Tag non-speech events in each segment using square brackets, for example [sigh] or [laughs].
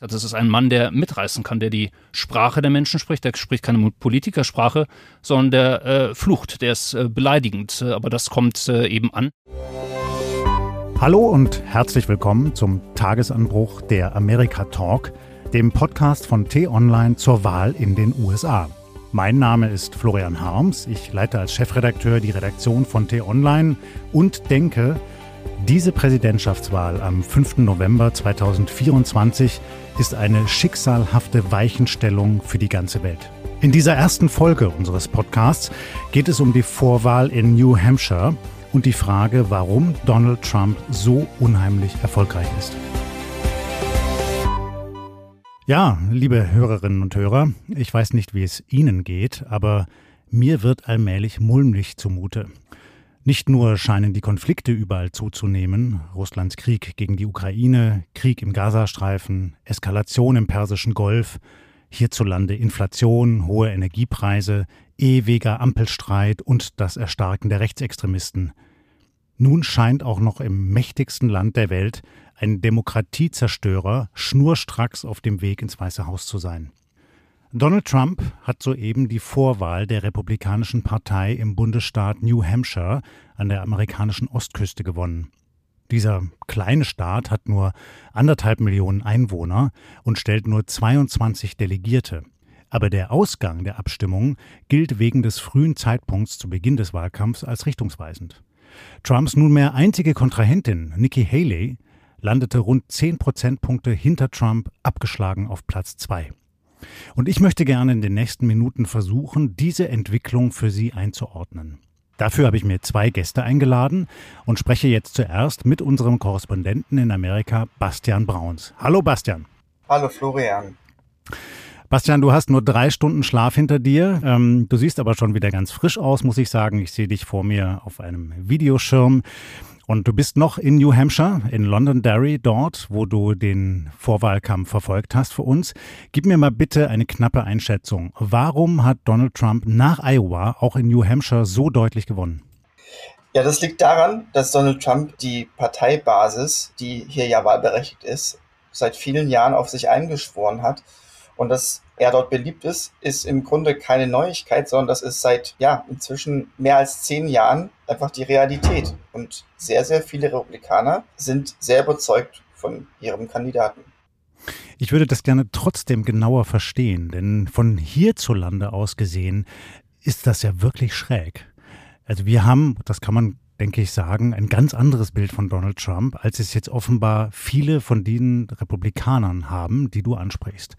Das ist ein Mann, der mitreißen kann, der die Sprache der Menschen spricht. Der spricht keine Politikersprache, sondern der äh, flucht, der ist äh, beleidigend. Aber das kommt äh, eben an. Hallo und herzlich willkommen zum Tagesanbruch der Amerika Talk, dem Podcast von T-Online zur Wahl in den USA. Mein Name ist Florian Harms. Ich leite als Chefredakteur die Redaktion von T-Online und denke, diese Präsidentschaftswahl am 5. November 2024 ist eine schicksalhafte Weichenstellung für die ganze Welt. In dieser ersten Folge unseres Podcasts geht es um die Vorwahl in New Hampshire und die Frage, warum Donald Trump so unheimlich erfolgreich ist. Ja, liebe Hörerinnen und Hörer, ich weiß nicht, wie es Ihnen geht, aber mir wird allmählich mulmig zumute. Nicht nur scheinen die Konflikte überall zuzunehmen, Russlands Krieg gegen die Ukraine, Krieg im Gazastreifen, Eskalation im Persischen Golf, hierzulande Inflation, hohe Energiepreise, ewiger Ampelstreit und das Erstarken der Rechtsextremisten. Nun scheint auch noch im mächtigsten Land der Welt ein Demokratiezerstörer schnurstracks auf dem Weg ins Weiße Haus zu sein. Donald Trump hat soeben die Vorwahl der Republikanischen Partei im Bundesstaat New Hampshire an der amerikanischen Ostküste gewonnen. Dieser kleine Staat hat nur anderthalb Millionen Einwohner und stellt nur 22 Delegierte. Aber der Ausgang der Abstimmung gilt wegen des frühen Zeitpunkts zu Beginn des Wahlkampfs als richtungsweisend. Trumps nunmehr einzige Kontrahentin, Nikki Haley, landete rund 10 Prozentpunkte hinter Trump, abgeschlagen auf Platz 2. Und ich möchte gerne in den nächsten Minuten versuchen, diese Entwicklung für Sie einzuordnen. Dafür habe ich mir zwei Gäste eingeladen und spreche jetzt zuerst mit unserem Korrespondenten in Amerika, Bastian Brauns. Hallo Bastian. Hallo Florian. Bastian, du hast nur drei Stunden Schlaf hinter dir. Ähm, du siehst aber schon wieder ganz frisch aus, muss ich sagen. Ich sehe dich vor mir auf einem Videoschirm. Und du bist noch in New Hampshire, in Londonderry, dort, wo du den Vorwahlkampf verfolgt hast für uns. Gib mir mal bitte eine knappe Einschätzung. Warum hat Donald Trump nach Iowa auch in New Hampshire so deutlich gewonnen? Ja, das liegt daran, dass Donald Trump die Parteibasis, die hier ja wahlberechtigt ist, seit vielen Jahren auf sich eingeschworen hat. Und dass er dort beliebt ist, ist im Grunde keine Neuigkeit, sondern das ist seit ja inzwischen mehr als zehn Jahren einfach die Realität. Und sehr, sehr viele Republikaner sind sehr überzeugt von ihrem Kandidaten. Ich würde das gerne trotzdem genauer verstehen, denn von hierzulande aus gesehen ist das ja wirklich schräg. Also wir haben, das kann man denke ich, sagen, ein ganz anderes Bild von Donald Trump, als es jetzt offenbar viele von den Republikanern haben, die du ansprichst.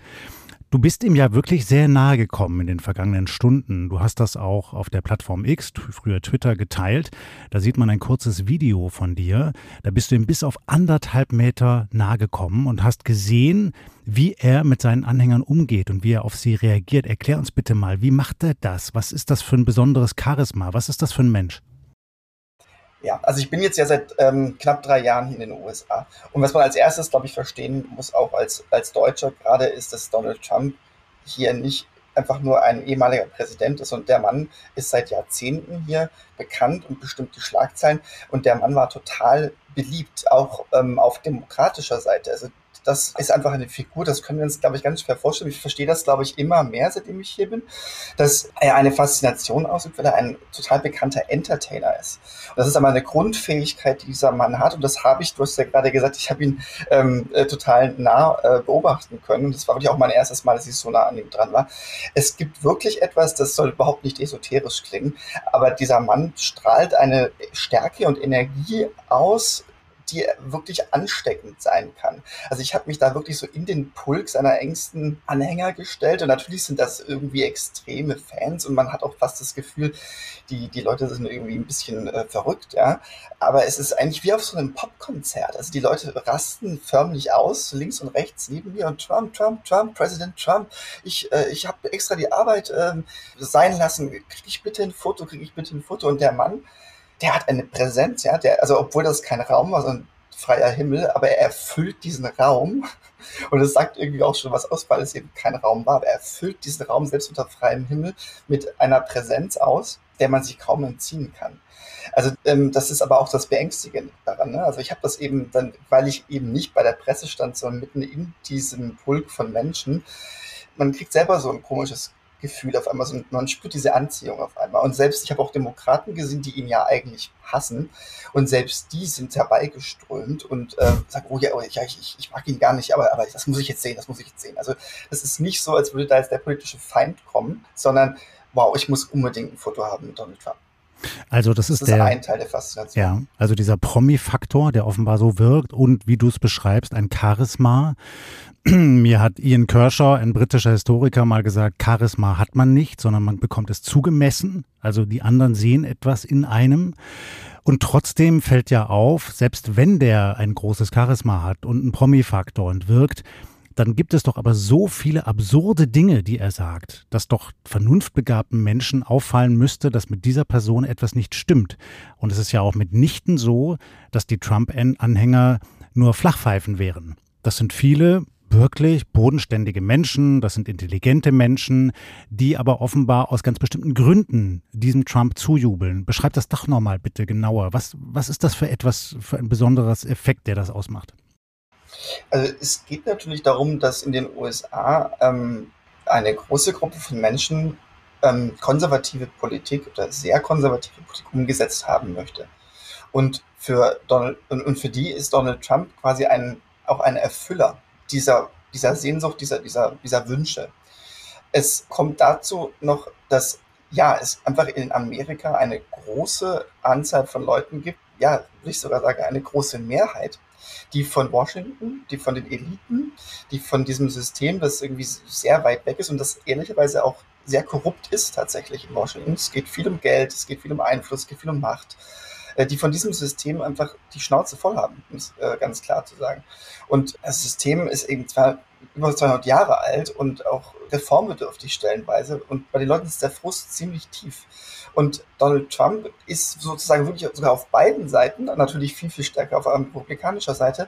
Du bist ihm ja wirklich sehr nahe gekommen in den vergangenen Stunden. Du hast das auch auf der Plattform X, früher Twitter, geteilt. Da sieht man ein kurzes Video von dir. Da bist du ihm bis auf anderthalb Meter nahe gekommen und hast gesehen, wie er mit seinen Anhängern umgeht und wie er auf sie reagiert. Erklär uns bitte mal, wie macht er das? Was ist das für ein besonderes Charisma? Was ist das für ein Mensch? Ja, also ich bin jetzt ja seit ähm, knapp drei Jahren hier in den USA. Und was man als erstes, glaube ich, verstehen muss, auch als, als Deutscher gerade, ist, dass Donald Trump hier nicht einfach nur ein ehemaliger Präsident ist und der Mann ist seit Jahrzehnten hier bekannt und bestimmt die Schlagzeilen und der Mann war total beliebt, auch ähm, auf demokratischer Seite. Also das ist einfach eine Figur, das können wir uns, glaube ich, ganz schwer vorstellen. Ich verstehe das, glaube ich, immer mehr, seitdem ich hier bin, dass er eine Faszination ausübt, weil er ein total bekannter Entertainer ist. Und das ist aber eine Grundfähigkeit, die dieser Mann hat. Und das habe ich, du hast ja gerade gesagt, ich habe ihn ähm, äh, total nah äh, beobachten können. Und das war wirklich auch mein erstes Mal, dass ich so nah an ihm dran war. Es gibt wirklich etwas, das soll überhaupt nicht esoterisch klingen, aber dieser Mann strahlt eine Stärke und Energie aus, die wirklich ansteckend sein kann. Also ich habe mich da wirklich so in den Pulk seiner engsten Anhänger gestellt und natürlich sind das irgendwie extreme Fans und man hat auch fast das Gefühl, die, die Leute sind irgendwie ein bisschen äh, verrückt, ja. Aber es ist eigentlich wie auf so einem Popkonzert. Also die Leute rasten förmlich aus, links und rechts neben mir und Trump, Trump, Trump, Präsident Trump. Ich, äh, ich habe extra die Arbeit ähm, sein lassen. Kriege ich bitte ein Foto, kriege ich bitte ein Foto. Und der Mann, der hat eine Präsenz, ja, der, also obwohl das kein Raum war, sondern freier Himmel, aber er erfüllt diesen Raum. [laughs] Und es sagt irgendwie auch schon was aus, weil es eben kein Raum war. Aber er erfüllt diesen Raum selbst unter freiem Himmel mit einer Präsenz aus, der man sich kaum entziehen kann. Also ähm, das ist aber auch das Beängstigende daran. Ne? Also ich habe das eben dann, weil ich eben nicht bei der Presse stand, sondern mitten in diesem Pulk von Menschen. Man kriegt selber so ein komisches Gefühl auf einmal, man spürt diese Anziehung auf einmal. Und selbst, ich habe auch Demokraten gesehen, die ihn ja eigentlich hassen. Und selbst die sind herbeigeströmt und äh, sagen, oh ja, oh, ja ich, ich mag ihn gar nicht, aber, aber das muss ich jetzt sehen, das muss ich jetzt sehen. Also das ist nicht so, als würde da jetzt der politische Feind kommen, sondern wow, ich muss unbedingt ein Foto haben mit Donald Trump. Also das, das ist, ist der, ein Teil der Faszination. Ja, also dieser Promi-Faktor, der offenbar so wirkt und wie du es beschreibst, ein Charisma. [clears throat] Mir hat Ian Kershaw, ein britischer Historiker, mal gesagt, Charisma hat man nicht, sondern man bekommt es zugemessen. Also die anderen sehen etwas in einem. Und trotzdem fällt ja auf, selbst wenn der ein großes Charisma hat und einen Promi-Faktor und wirkt, dann gibt es doch aber so viele absurde Dinge, die er sagt, dass doch vernunftbegabten Menschen auffallen müsste, dass mit dieser Person etwas nicht stimmt. Und es ist ja auch mitnichten so, dass die Trump-Anhänger nur Flachpfeifen wären. Das sind viele wirklich bodenständige Menschen, das sind intelligente Menschen, die aber offenbar aus ganz bestimmten Gründen diesem Trump zujubeln. Beschreib das doch nochmal bitte genauer. Was, was ist das für etwas, für ein besonderes Effekt, der das ausmacht? Also es geht natürlich darum, dass in den USA ähm, eine große Gruppe von Menschen ähm, konservative Politik oder sehr konservative Politik umgesetzt haben möchte. Und für Donald und, für die ist Donald Trump quasi ein, auch ein Erfüller dieser, dieser Sehnsucht, dieser, dieser, dieser Wünsche. Es kommt dazu noch, dass ja, es einfach in Amerika eine große Anzahl von Leuten gibt, ja, würde ich sogar sagen, eine große Mehrheit, die von Washington, die von den Eliten, die von diesem System, das irgendwie sehr weit weg ist und das ehrlicherweise auch sehr korrupt ist tatsächlich in Washington. Es geht viel um Geld, es geht viel um Einfluss, es geht viel um Macht, äh, die von diesem System einfach die Schnauze voll haben, um es äh, ganz klar zu sagen. Und das System ist eben zwar über 200 Jahre alt und auch reformbedürftig stellenweise und bei den Leuten ist der Frust ziemlich tief. Und Donald Trump ist sozusagen wirklich sogar auf beiden Seiten, natürlich viel, viel stärker auf republikanischer Seite,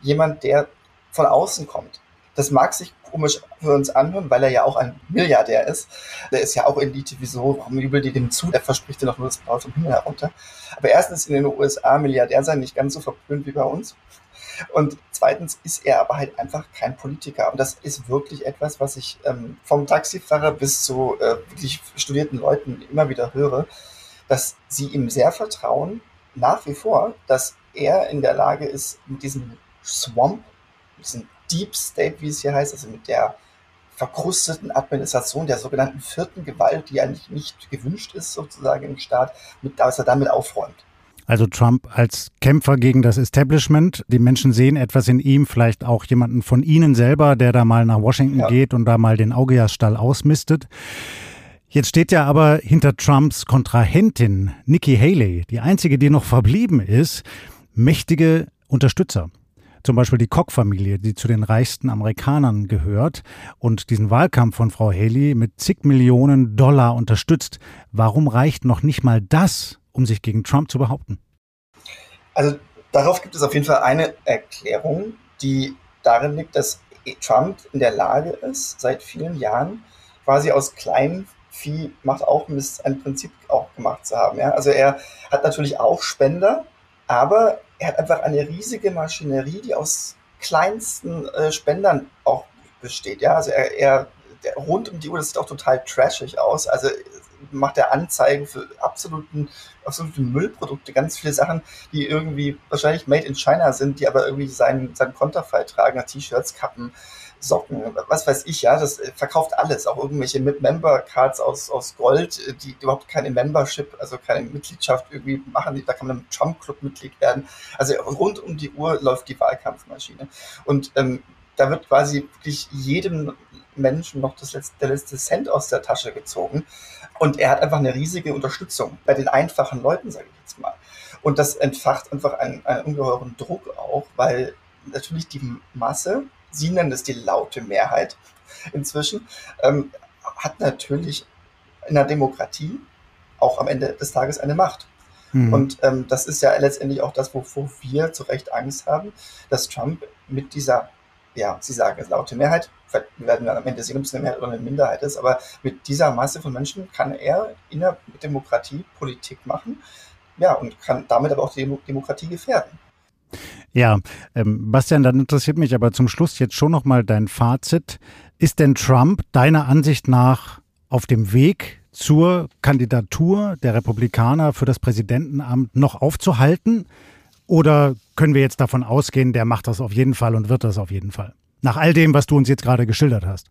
jemand, der von außen kommt. Das mag sich komisch für uns anhören, weil er ja auch ein Milliardär ist. Der ist ja auch Elite. Wieso? Warum jubelt die dem zu? Der verspricht dir doch nur das Blaue vom Himmel herunter. Aber erstens in den USA Milliardär sein nicht ganz so verpönt wie bei uns. Und zweitens ist er aber halt einfach kein Politiker. Und das ist wirklich etwas, was ich ähm, vom Taxifahrer bis zu äh, wirklich studierten Leuten immer wieder höre, dass sie ihm sehr vertrauen, nach wie vor, dass er in der Lage ist, mit diesem Swamp, mit diesem Deep State, wie es hier heißt, also mit der verkrusteten Administration der sogenannten vierten Gewalt, die eigentlich nicht gewünscht ist, sozusagen im Staat, mit, dass er damit aufräumt. Also Trump als Kämpfer gegen das Establishment. Die Menschen sehen etwas in ihm, vielleicht auch jemanden von Ihnen selber, der da mal nach Washington ja. geht und da mal den Augeas-Stall ausmistet. Jetzt steht ja aber hinter Trumps Kontrahentin Nikki Haley, die einzige, die noch verblieben ist, mächtige Unterstützer. Zum Beispiel die Koch-Familie, die zu den reichsten Amerikanern gehört und diesen Wahlkampf von Frau Haley mit zig Millionen Dollar unterstützt. Warum reicht noch nicht mal das, um sich gegen Trump zu behaupten? Also darauf gibt es auf jeden Fall eine Erklärung, die darin liegt, dass Trump in der Lage ist, seit vielen Jahren quasi aus kleinen Vieh macht auch Mist ein Prinzip auch gemacht zu haben. Ja? Also er hat natürlich auch Spender, aber er hat einfach eine riesige Maschinerie, die aus kleinsten äh, Spendern auch besteht. Ja? Also er, er rund um die Uhr, das sieht auch total trashig aus. Also macht er Anzeigen für absoluten, absolute Müllprodukte, ganz viele Sachen, die irgendwie wahrscheinlich made in China sind, die aber irgendwie seinen, seinen Konterfei tragen, T-Shirts, Kappen, Socken, was weiß ich, ja, das verkauft alles, auch irgendwelche Member-Cards aus, aus Gold, die überhaupt keine Membership, also keine Mitgliedschaft irgendwie machen, da kann man im Trump-Club Mitglied werden. Also rund um die Uhr läuft die Wahlkampfmaschine. Und ähm, da wird quasi wirklich jedem Menschen noch das letzte, der letzte Cent aus der Tasche gezogen. Und er hat einfach eine riesige Unterstützung bei den einfachen Leuten, sage ich jetzt mal. Und das entfacht einfach einen, einen ungeheuren Druck auch, weil natürlich die Masse, sie nennen es die laute Mehrheit inzwischen, ähm, hat natürlich in der Demokratie auch am Ende des Tages eine Macht. Mhm. Und ähm, das ist ja letztendlich auch das, wovor wir zu Recht Angst haben, dass Trump mit dieser, ja, Sie sagen es laute Mehrheit, wir werden dann am Ende sehen, ob es eine Mehrheit oder eine Minderheit ist, aber mit dieser Masse von Menschen kann er in der Demokratie Politik machen, ja, und kann damit aber auch die Demokratie gefährden. Ja, ähm, Bastian, dann interessiert mich aber zum Schluss jetzt schon nochmal dein Fazit. Ist denn Trump deiner Ansicht nach auf dem Weg zur Kandidatur der Republikaner für das Präsidentenamt noch aufzuhalten? Oder können wir jetzt davon ausgehen, der macht das auf jeden Fall und wird das auf jeden Fall? Nach all dem, was du uns jetzt gerade geschildert hast.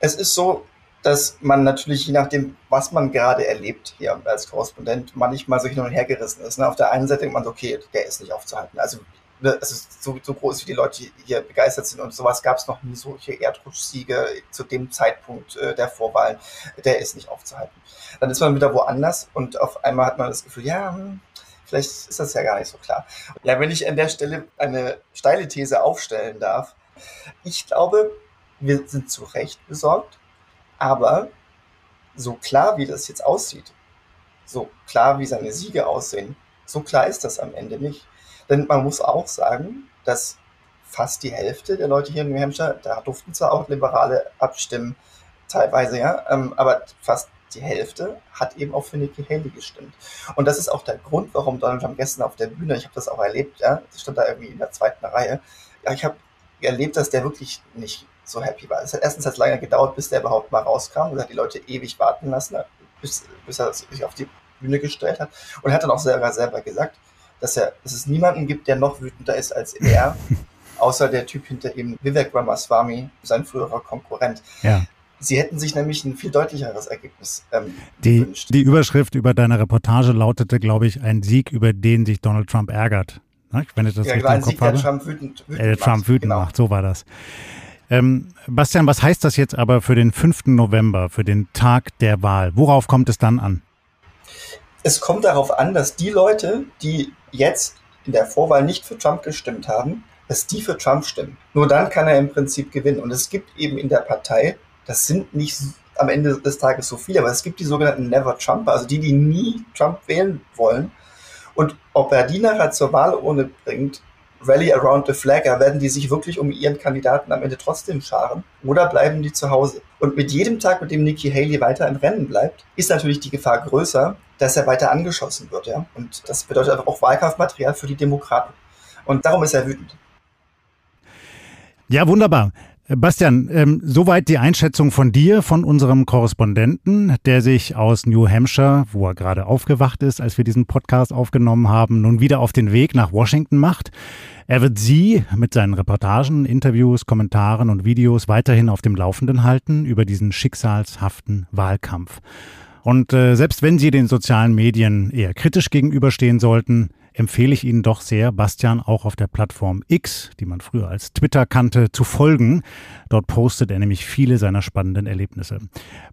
Es ist so, dass man natürlich, je nachdem, was man gerade erlebt hier als Korrespondent, manchmal so hin und her gerissen ist. Ne? Auf der einen Seite denkt man so, okay, der ist nicht aufzuhalten. Also also so, so groß, wie die Leute hier begeistert sind und sowas gab es noch nie, solche Erdrutschsiege zu dem Zeitpunkt äh, der Vorwahlen, der ist nicht aufzuhalten. Dann ist man wieder woanders und auf einmal hat man das Gefühl, ja, hm, vielleicht ist das ja gar nicht so klar. Ja, wenn ich an der Stelle eine steile These aufstellen darf, ich glaube, wir sind zu Recht besorgt, aber so klar, wie das jetzt aussieht, so klar, wie seine Siege aussehen, so klar ist das am Ende nicht. Denn man muss auch sagen, dass fast die Hälfte der Leute hier in New Hampshire, da durften zwar auch Liberale abstimmen, teilweise, ja, ähm, aber fast die Hälfte hat eben auch für Nikki Haley gestimmt. Und das ist auch der Grund, warum Donald Trump gestern auf der Bühne, ich habe das auch erlebt, ja, ich stand da irgendwie in der zweiten Reihe, ja, ich habe erlebt, dass der wirklich nicht so happy war. Es hat erstens hat es lange gedauert, bis der überhaupt mal rauskam und hat die Leute ewig warten lassen, bis, bis er sich auf die Bühne gestellt hat. Und er hat dann auch selber, selber gesagt, dass, er, dass es niemanden gibt, der noch wütender ist als er, [laughs] außer der Typ hinter ihm, Vivek Ramaswamy, sein früherer Konkurrent. Ja. Sie hätten sich nämlich ein viel deutlicheres Ergebnis ähm, die, gewünscht. Die Überschrift über deine Reportage lautete, glaube ich, ein Sieg, über den sich Donald Trump ärgert. Ne? Wenn ich das ja, richtig im Kopf Sieg, habe. Der Trump wütend, wütend äh, Trump wütend genau. macht, so war das. Ähm, Bastian, was heißt das jetzt aber für den 5. November, für den Tag der Wahl? Worauf kommt es dann an? Es kommt darauf an, dass die Leute, die jetzt in der Vorwahl nicht für Trump gestimmt haben, dass die für Trump stimmen. Nur dann kann er im Prinzip gewinnen. Und es gibt eben in der Partei, das sind nicht am Ende des Tages so viele, aber es gibt die sogenannten Never Trumper, also die, die nie Trump wählen wollen. Und ob er die nachher zur Wahl ohne bringt, Rally Around the Flagger, werden die sich wirklich um ihren Kandidaten am Ende trotzdem scharen oder bleiben die zu Hause? Und mit jedem Tag, mit dem Nikki Haley weiter im Rennen bleibt, ist natürlich die Gefahr größer, dass er weiter angeschossen wird. Ja? Und das bedeutet einfach auch Wahlkampfmaterial für die Demokraten. Und darum ist er wütend. Ja, wunderbar. Bastian, ähm, soweit die Einschätzung von dir, von unserem Korrespondenten, der sich aus New Hampshire, wo er gerade aufgewacht ist, als wir diesen Podcast aufgenommen haben, nun wieder auf den Weg nach Washington macht. Er wird Sie mit seinen Reportagen, Interviews, Kommentaren und Videos weiterhin auf dem Laufenden halten über diesen schicksalshaften Wahlkampf. Und äh, selbst wenn Sie den sozialen Medien eher kritisch gegenüberstehen sollten, empfehle ich Ihnen doch sehr, Bastian auch auf der Plattform X, die man früher als Twitter kannte, zu folgen. Dort postet er nämlich viele seiner spannenden Erlebnisse.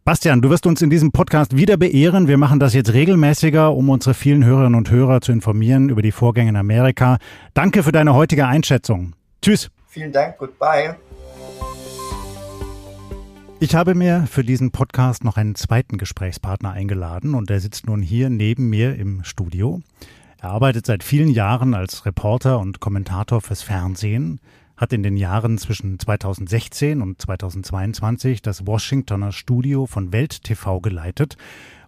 Bastian, du wirst uns in diesem Podcast wieder beehren. Wir machen das jetzt regelmäßiger, um unsere vielen Hörerinnen und Hörer zu informieren über die Vorgänge in Amerika. Danke für deine heutige Einschätzung. Tschüss. Vielen Dank. Goodbye. Ich habe mir für diesen Podcast noch einen zweiten Gesprächspartner eingeladen und der sitzt nun hier neben mir im Studio. Er arbeitet seit vielen Jahren als Reporter und Kommentator fürs Fernsehen, hat in den Jahren zwischen 2016 und 2022 das Washingtoner Studio von Welt TV geleitet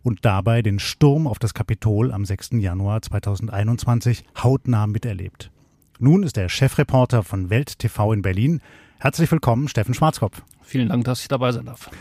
und dabei den Sturm auf das Kapitol am 6. Januar 2021 hautnah miterlebt. Nun ist er Chefreporter von Welt TV in Berlin. Herzlich willkommen, Steffen Schwarzkopf. Vielen Dank, dass ich dabei sein darf.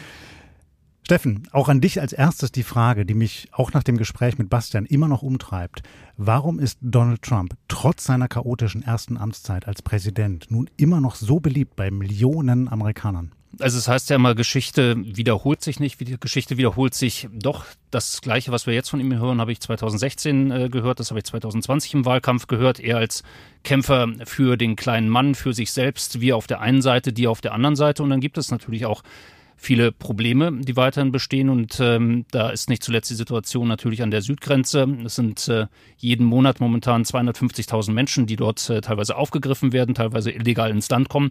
Steffen, auch an dich als erstes die Frage, die mich auch nach dem Gespräch mit Bastian immer noch umtreibt. Warum ist Donald Trump trotz seiner chaotischen ersten Amtszeit als Präsident nun immer noch so beliebt bei Millionen Amerikanern? Also es heißt ja immer, Geschichte wiederholt sich nicht, Geschichte wiederholt sich doch. Das Gleiche, was wir jetzt von ihm hören, habe ich 2016 äh, gehört, das habe ich 2020 im Wahlkampf gehört. Er als Kämpfer für den kleinen Mann, für sich selbst, wir auf der einen Seite, die auf der anderen Seite. Und dann gibt es natürlich auch viele Probleme, die weiterhin bestehen. Und ähm, da ist nicht zuletzt die Situation natürlich an der Südgrenze. Es sind äh, jeden Monat momentan 250.000 Menschen, die dort äh, teilweise aufgegriffen werden, teilweise illegal ins Land kommen.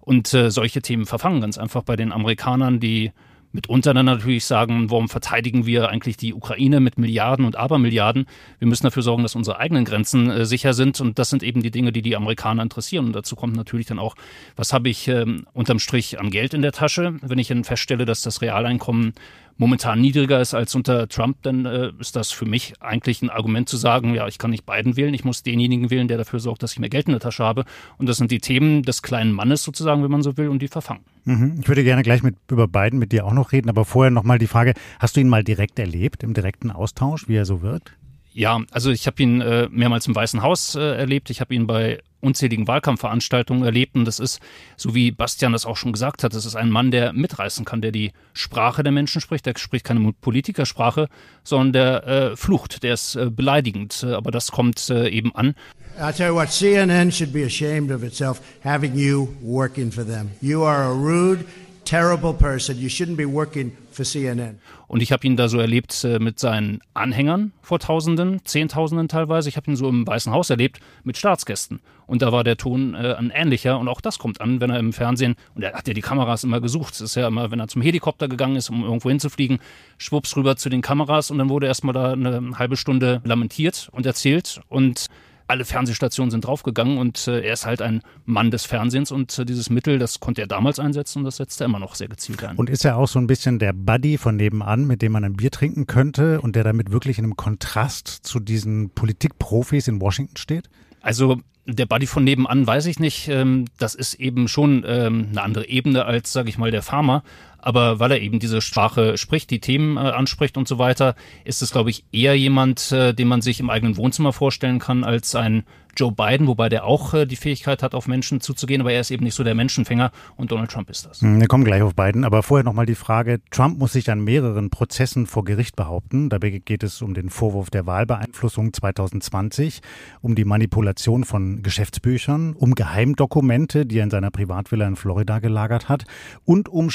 Und äh, solche Themen verfangen ganz einfach bei den Amerikanern, die mitunter dann natürlich sagen, warum verteidigen wir eigentlich die Ukraine mit Milliarden und Abermilliarden? Wir müssen dafür sorgen, dass unsere eigenen Grenzen äh, sicher sind. Und das sind eben die Dinge, die die Amerikaner interessieren. Und dazu kommt natürlich dann auch, was habe ich ähm, unterm Strich an Geld in der Tasche? Wenn ich dann feststelle, dass das Realeinkommen momentan niedriger ist als unter Trump, dann äh, ist das für mich eigentlich ein Argument zu sagen, ja, ich kann nicht beiden wählen, ich muss denjenigen wählen, der dafür sorgt, dass ich mehr Geld in der Tasche habe. Und das sind die Themen des kleinen Mannes sozusagen, wenn man so will, und die verfangen. Mhm. Ich würde gerne gleich mit, über Biden mit dir auch noch reden, aber vorher nochmal die Frage, hast du ihn mal direkt erlebt, im direkten Austausch, wie er so wirkt? Ja, also ich habe ihn äh, mehrmals im Weißen Haus äh, erlebt. Ich habe ihn bei unzähligen Wahlkampfveranstaltungen erlebt. Und das ist, so wie Bastian das auch schon gesagt hat, das ist ein Mann, der mitreißen kann, der die Sprache der Menschen spricht. Der spricht keine Politikersprache, sondern der äh, flucht, der ist äh, beleidigend. Aber das kommt äh, eben an. I'll tell you what, CNN should be ashamed of itself having you working for them. You are a rude, terrible person. You shouldn't be working for CNN. Und ich habe ihn da so erlebt äh, mit seinen Anhängern vor Tausenden, Zehntausenden teilweise. Ich habe ihn so im Weißen Haus erlebt mit Staatsgästen. Und da war der Ton äh, ein ähnlicher. Und auch das kommt an, wenn er im Fernsehen, und er hat ja die Kameras immer gesucht. Es ist ja immer, wenn er zum Helikopter gegangen ist, um irgendwo hinzufliegen, schwupps rüber zu den Kameras. Und dann wurde erstmal da eine halbe Stunde lamentiert und erzählt. Und alle Fernsehstationen sind draufgegangen und äh, er ist halt ein Mann des Fernsehens und äh, dieses Mittel, das konnte er damals einsetzen und das setzt er immer noch sehr gezielt ein. Und ist er auch so ein bisschen der Buddy von nebenan, mit dem man ein Bier trinken könnte und der damit wirklich in einem Kontrast zu diesen Politikprofis in Washington steht? Also der Buddy von nebenan weiß ich nicht. Ähm, das ist eben schon ähm, eine andere Ebene als, sage ich mal, der Farmer aber weil er eben diese Sprache spricht, die Themen äh, anspricht und so weiter, ist es, glaube ich, eher jemand, äh, den man sich im eigenen Wohnzimmer vorstellen kann, als ein Joe Biden, wobei der auch äh, die Fähigkeit hat, auf Menschen zuzugehen, aber er ist eben nicht so der Menschenfänger und Donald Trump ist das. Hm, wir kommen gleich auf Biden, aber vorher nochmal die Frage, Trump muss sich an mehreren Prozessen vor Gericht behaupten. Dabei geht es um den Vorwurf der Wahlbeeinflussung 2020, um die Manipulation von Geschäftsbüchern, um Geheimdokumente, die er in seiner Privatvilla in Florida gelagert hat und um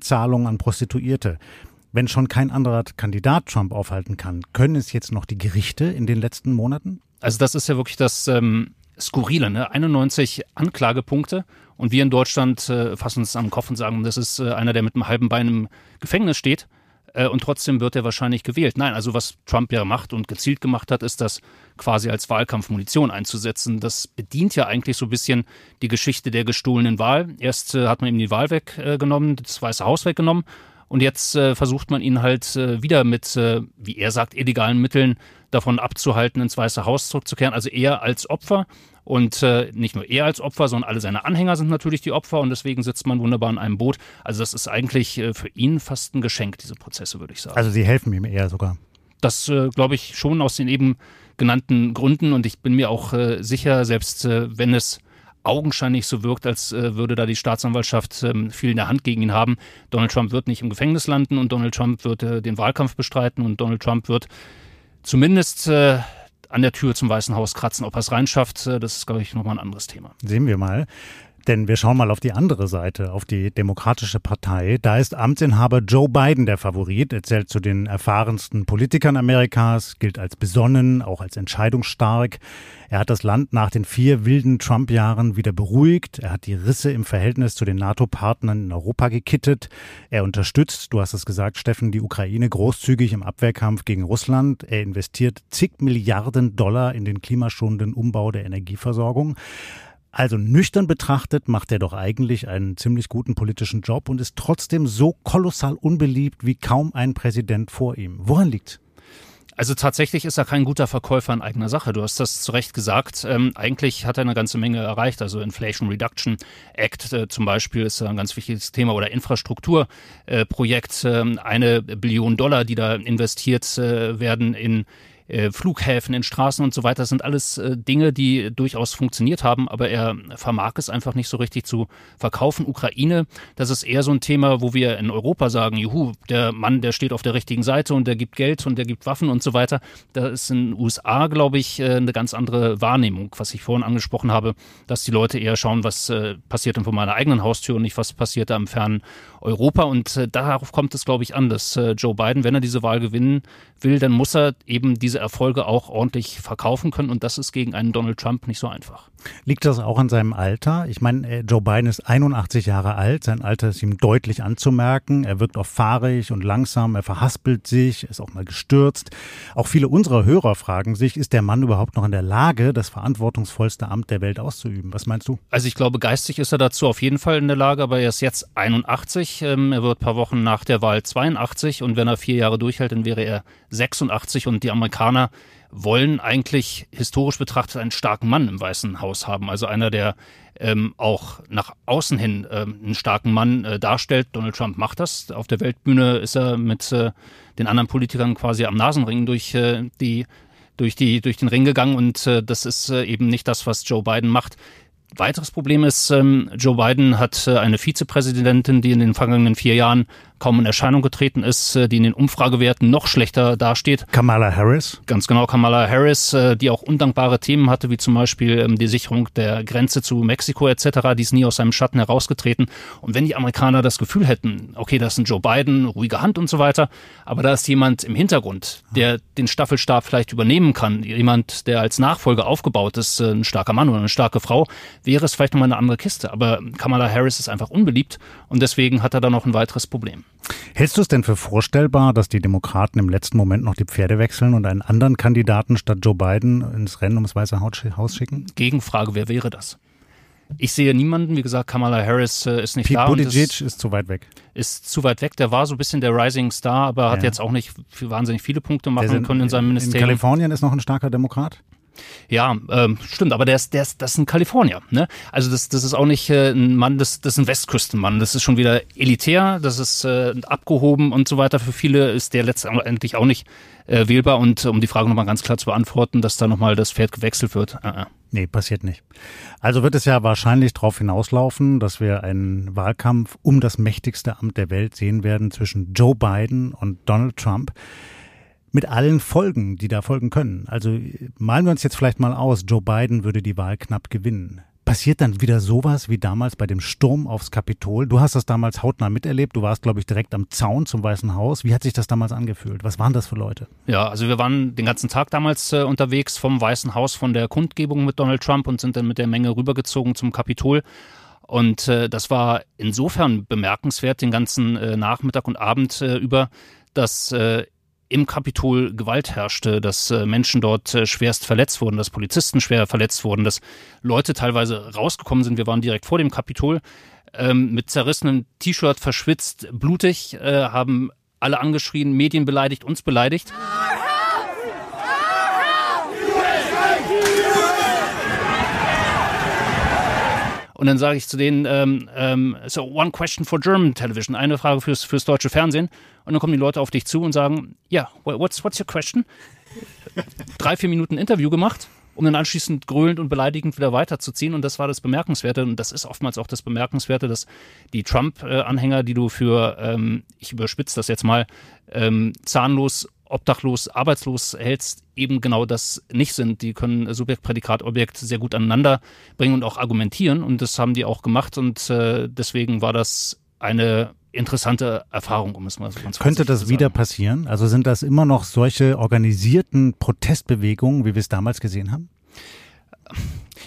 Schweigegeldzahlungen an Prostituierte. Wenn schon kein anderer Kandidat Trump aufhalten kann, können es jetzt noch die Gerichte in den letzten Monaten? Also das ist ja wirklich das ähm, Skurrile, ne? 91 Anklagepunkte und wir in Deutschland äh, fassen uns am Kopf und sagen, das ist äh, einer, der mit einem halben Bein im Gefängnis steht äh, und trotzdem wird er wahrscheinlich gewählt. Nein, also was Trump ja macht und gezielt gemacht hat, ist das quasi als Wahlkampfmunition einzusetzen. Das bedient ja eigentlich so ein bisschen die Geschichte der gestohlenen Wahl. Erst äh, hat man ihm die Wahl weggenommen, das Weiße Haus weggenommen und jetzt äh, versucht man ihn halt äh, wieder mit, äh, wie er sagt, illegalen Mitteln davon abzuhalten, ins Weiße Haus zurückzukehren. Also er als Opfer und äh, nicht nur er als Opfer, sondern alle seine Anhänger sind natürlich die Opfer und deswegen sitzt man wunderbar in einem Boot. Also das ist eigentlich für ihn fast ein Geschenk, diese Prozesse, würde ich sagen. Also sie helfen ihm eher sogar. Das äh, glaube ich schon aus den eben genannten Gründen und ich bin mir auch äh, sicher, selbst äh, wenn es augenscheinlich so wirkt, als äh, würde da die Staatsanwaltschaft ähm, viel in der Hand gegen ihn haben. Donald Trump wird nicht im Gefängnis landen und Donald Trump wird äh, den Wahlkampf bestreiten und Donald Trump wird zumindest äh, an der Tür zum Weißen Haus kratzen. Ob er es reinschafft, das ist, glaube ich, nochmal ein anderes Thema. Sehen wir mal. Denn wir schauen mal auf die andere Seite, auf die Demokratische Partei. Da ist Amtsinhaber Joe Biden der Favorit. Er zählt zu den erfahrensten Politikern Amerikas, gilt als besonnen, auch als entscheidungsstark. Er hat das Land nach den vier wilden Trump-Jahren wieder beruhigt. Er hat die Risse im Verhältnis zu den NATO-Partnern in Europa gekittet. Er unterstützt, du hast es gesagt, Steffen, die Ukraine großzügig im Abwehrkampf gegen Russland. Er investiert zig Milliarden Dollar in den klimaschonenden Umbau der Energieversorgung. Also nüchtern betrachtet macht er doch eigentlich einen ziemlich guten politischen Job und ist trotzdem so kolossal unbeliebt wie kaum ein Präsident vor ihm. Woran liegt's? Also tatsächlich ist er kein guter Verkäufer in eigener Sache. Du hast das zu Recht gesagt. Ähm, eigentlich hat er eine ganze Menge erreicht. Also Inflation Reduction Act äh, zum Beispiel ist ein ganz wichtiges Thema oder Infrastrukturprojekt. Äh, eine Billion Dollar, die da investiert äh, werden in äh, Flughäfen, in Straßen und so weiter. Das sind alles äh, Dinge, die durchaus funktioniert haben, aber er vermag es einfach nicht so richtig zu verkaufen. Ukraine, das ist eher so ein Thema, wo wir in Europa sagen, juhu, der Mann, der steht auf der richtigen Seite und der gibt Geld und der gibt Waffen und so weiter. Da ist in den USA, glaube ich, äh, eine ganz andere Wahrnehmung, was ich vorhin angesprochen habe, dass die Leute eher schauen, was passiert denn vor meiner eigenen Haustür und nicht, was passiert da im fernen Europa. Und darauf kommt es, glaube ich, an, dass Joe Biden, wenn er diese Wahl gewinnen will, dann muss er eben diese Erfolge auch ordentlich verkaufen können. Und das ist gegen einen Donald Trump nicht so einfach. Liegt das auch an seinem Alter? Ich meine, äh, Joe Biden ist 81 Jahre alt. Sein Alter ist ihm deutlich anzumerken. Er wirkt oft fahrig und langsam. Er verhaspelt sich, ist auch mal gestürzt. Auch viele unserer Hörer fragen sich, ist der Mann überhaupt noch in der Lage, das verantwortungsvollste Amt der Welt auszuüben? Was meinst du? Also ich glaube, geistig ist er dazu auf jeden Fall in der Lage, aber er ist jetzt 81. Ähm, er wird ein paar Wochen nach der Wahl 82 und wenn er vier Jahre durchhält, dann wäre er 86 und die Amerikaner wollen eigentlich historisch betrachtet einen starken Mann im Weißen Haus haben. Also einer, der ähm, auch nach außen hin ähm, einen starken Mann äh, darstellt. Donald Trump macht das. Auf der Weltbühne ist er mit äh, den anderen Politikern quasi am Nasenring durch äh, die durch die durch den Ring gegangen und äh, das ist äh, eben nicht das, was Joe Biden macht. Weiteres Problem ist, ähm, Joe Biden hat äh, eine Vizepräsidentin, die in den vergangenen vier Jahren kaum in Erscheinung getreten ist, äh, die in den Umfragewerten noch schlechter dasteht. Kamala Harris? Ganz genau, Kamala Harris, äh, die auch undankbare Themen hatte, wie zum Beispiel ähm, die Sicherung der Grenze zu Mexiko etc., die ist nie aus seinem Schatten herausgetreten. Und wenn die Amerikaner das Gefühl hätten, okay, das ist ein Joe Biden, ruhige Hand und so weiter, aber da ist jemand im Hintergrund, der den Staffelstab vielleicht übernehmen kann, jemand, der als Nachfolger aufgebaut ist, ein starker Mann oder eine starke Frau, wäre es vielleicht nochmal eine andere Kiste. Aber Kamala Harris ist einfach unbeliebt und deswegen hat er da noch ein weiteres Problem. Hältst du es denn für vorstellbar, dass die Demokraten im letzten Moment noch die Pferde wechseln und einen anderen Kandidaten statt Joe Biden ins Rennen ums Weiße Haus schicken? Gegenfrage, wer wäre das? Ich sehe niemanden. Wie gesagt, Kamala Harris äh, ist nicht Pete da. Buttigieg ist, ist, zu weit weg. Ist zu weit weg. Der war so ein bisschen der Rising Star, aber ja. hat jetzt auch nicht wahnsinnig viele Punkte machen sind, können in seinem Ministerium. In Kalifornien ist noch ein starker Demokrat? Ja, ähm, stimmt, aber der ist, der ist, das ist ein Kalifornier. Ne? Also das, das ist auch nicht äh, ein Mann, das, das ist ein Westküstenmann. Das ist schon wieder elitär, das ist äh, abgehoben und so weiter. Für viele ist der letztendlich auch nicht äh, wählbar. Und um die Frage nochmal ganz klar zu beantworten, dass da nochmal das Pferd gewechselt wird. Äh, äh. Nee, passiert nicht. Also wird es ja wahrscheinlich darauf hinauslaufen, dass wir einen Wahlkampf um das mächtigste Amt der Welt sehen werden zwischen Joe Biden und Donald Trump mit allen Folgen, die da folgen können. Also malen wir uns jetzt vielleicht mal aus, Joe Biden würde die Wahl knapp gewinnen. Passiert dann wieder sowas wie damals bei dem Sturm aufs Kapitol? Du hast das damals hautnah miterlebt. Du warst, glaube ich, direkt am Zaun zum Weißen Haus. Wie hat sich das damals angefühlt? Was waren das für Leute? Ja, also wir waren den ganzen Tag damals äh, unterwegs vom Weißen Haus, von der Kundgebung mit Donald Trump und sind dann mit der Menge rübergezogen zum Kapitol. Und äh, das war insofern bemerkenswert den ganzen äh, Nachmittag und Abend äh, über, dass äh, im Kapitol Gewalt herrschte, dass äh, Menschen dort äh, schwerst verletzt wurden, dass Polizisten schwer verletzt wurden, dass Leute teilweise rausgekommen sind. Wir waren direkt vor dem Kapitol ähm, mit zerrissenem T-Shirt, verschwitzt, blutig, äh, haben alle angeschrien, Medien beleidigt, uns beleidigt. Und dann sage ich zu denen, ähm, ähm, so one question for German television, eine Frage fürs, fürs deutsche Fernsehen. Und dann kommen die Leute auf dich zu und sagen, ja, yeah, what's, what's your question? [laughs] Drei, vier Minuten Interview gemacht, um dann anschließend gröhlend und beleidigend wieder weiterzuziehen. Und das war das Bemerkenswerte. Und das ist oftmals auch das Bemerkenswerte, dass die Trump-Anhänger, die du für, ähm, ich überspitze das jetzt mal, ähm, zahnlos obdachlos, arbeitslos hältst, eben genau das nicht sind. Die können Subjekt, Prädikat, Objekt sehr gut aneinander bringen und auch argumentieren. Und das haben die auch gemacht. Und äh, deswegen war das eine interessante Erfahrung, um es mal so ganz Könnte das wieder passieren? Also sind das immer noch solche organisierten Protestbewegungen, wie wir es damals gesehen haben?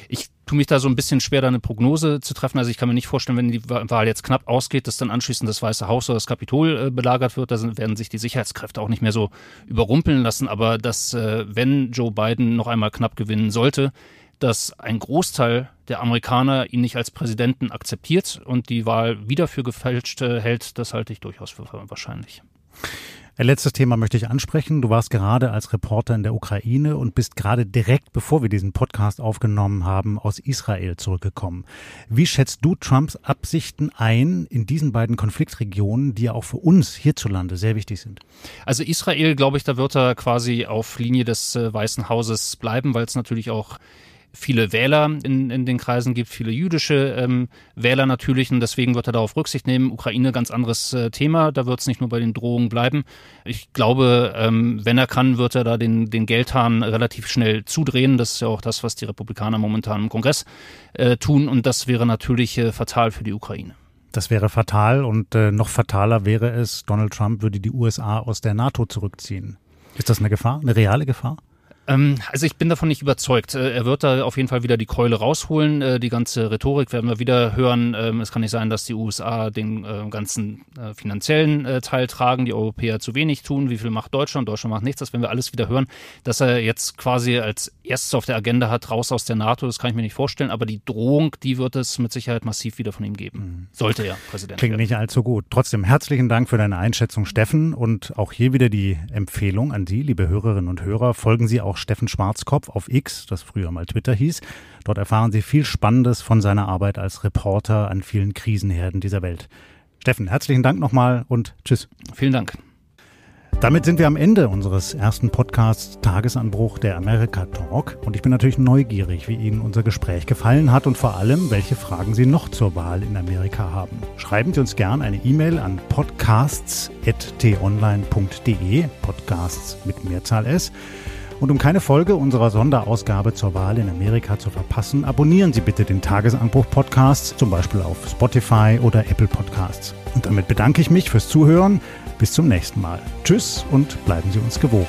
Ich tue mich da so ein bisschen schwer, da eine Prognose zu treffen. Also ich kann mir nicht vorstellen, wenn die Wahl jetzt knapp ausgeht, dass dann anschließend das Weiße Haus oder das Kapitol äh, belagert wird. Da werden sich die Sicherheitskräfte auch nicht mehr so überrumpeln lassen. Aber dass, äh, wenn Joe Biden noch einmal knapp gewinnen sollte, dass ein Großteil der Amerikaner ihn nicht als Präsidenten akzeptiert und die Wahl wieder für gefälscht hält, das halte ich durchaus für wahrscheinlich. Ein letztes Thema möchte ich ansprechen. Du warst gerade als Reporter in der Ukraine und bist gerade direkt, bevor wir diesen Podcast aufgenommen haben, aus Israel zurückgekommen. Wie schätzt du Trumps Absichten ein in diesen beiden Konfliktregionen, die ja auch für uns hierzulande sehr wichtig sind? Also Israel, glaube ich, da wird er quasi auf Linie des äh, Weißen Hauses bleiben, weil es natürlich auch viele Wähler in, in den Kreisen gibt, viele jüdische ähm, Wähler natürlich und deswegen wird er darauf Rücksicht nehmen. Ukraine ganz anderes äh, Thema, da wird es nicht nur bei den Drohungen bleiben. Ich glaube, ähm, wenn er kann, wird er da den, den Geldhahn relativ schnell zudrehen. Das ist ja auch das, was die Republikaner momentan im Kongress äh, tun und das wäre natürlich äh, fatal für die Ukraine. Das wäre fatal und äh, noch fataler wäre es, Donald Trump würde die USA aus der NATO zurückziehen. Ist das eine Gefahr, eine reale Gefahr? Ähm, also ich bin davon nicht überzeugt. Äh, er wird da auf jeden Fall wieder die Keule rausholen. Äh, die ganze Rhetorik werden wir wieder hören. Ähm, es kann nicht sein, dass die USA den äh, ganzen finanziellen Teil tragen, die Europäer zu wenig tun. Wie viel macht Deutschland? Deutschland macht nichts. Das werden wir alles wieder hören. Dass er jetzt quasi als erstes auf der Agenda hat, raus aus der NATO, das kann ich mir nicht vorstellen. Aber die Drohung, die wird es mit Sicherheit massiv wieder von ihm geben. Mhm. Sollte er Präsident Klingt werden. nicht allzu gut. Trotzdem herzlichen Dank für deine Einschätzung, Steffen. Und auch hier wieder die Empfehlung an Sie, liebe Hörerinnen und Hörer. Folgen Sie auch auch Steffen Schwarzkopf auf X, das früher mal Twitter hieß. Dort erfahren Sie viel Spannendes von seiner Arbeit als Reporter an vielen Krisenherden dieser Welt. Steffen, herzlichen Dank nochmal und tschüss. Vielen Dank. Damit sind wir am Ende unseres ersten Podcasts Tagesanbruch der Amerika Talk. Und ich bin natürlich neugierig, wie Ihnen unser Gespräch gefallen hat und vor allem, welche Fragen Sie noch zur Wahl in Amerika haben. Schreiben Sie uns gern eine E-Mail an podcasts.tonline.de, Podcasts mit Mehrzahl S. Und um keine Folge unserer Sonderausgabe zur Wahl in Amerika zu verpassen, abonnieren Sie bitte den Tagesanbruch Podcast, zum Beispiel auf Spotify oder Apple Podcasts. Und damit bedanke ich mich fürs Zuhören. Bis zum nächsten Mal. Tschüss und bleiben Sie uns gewogen.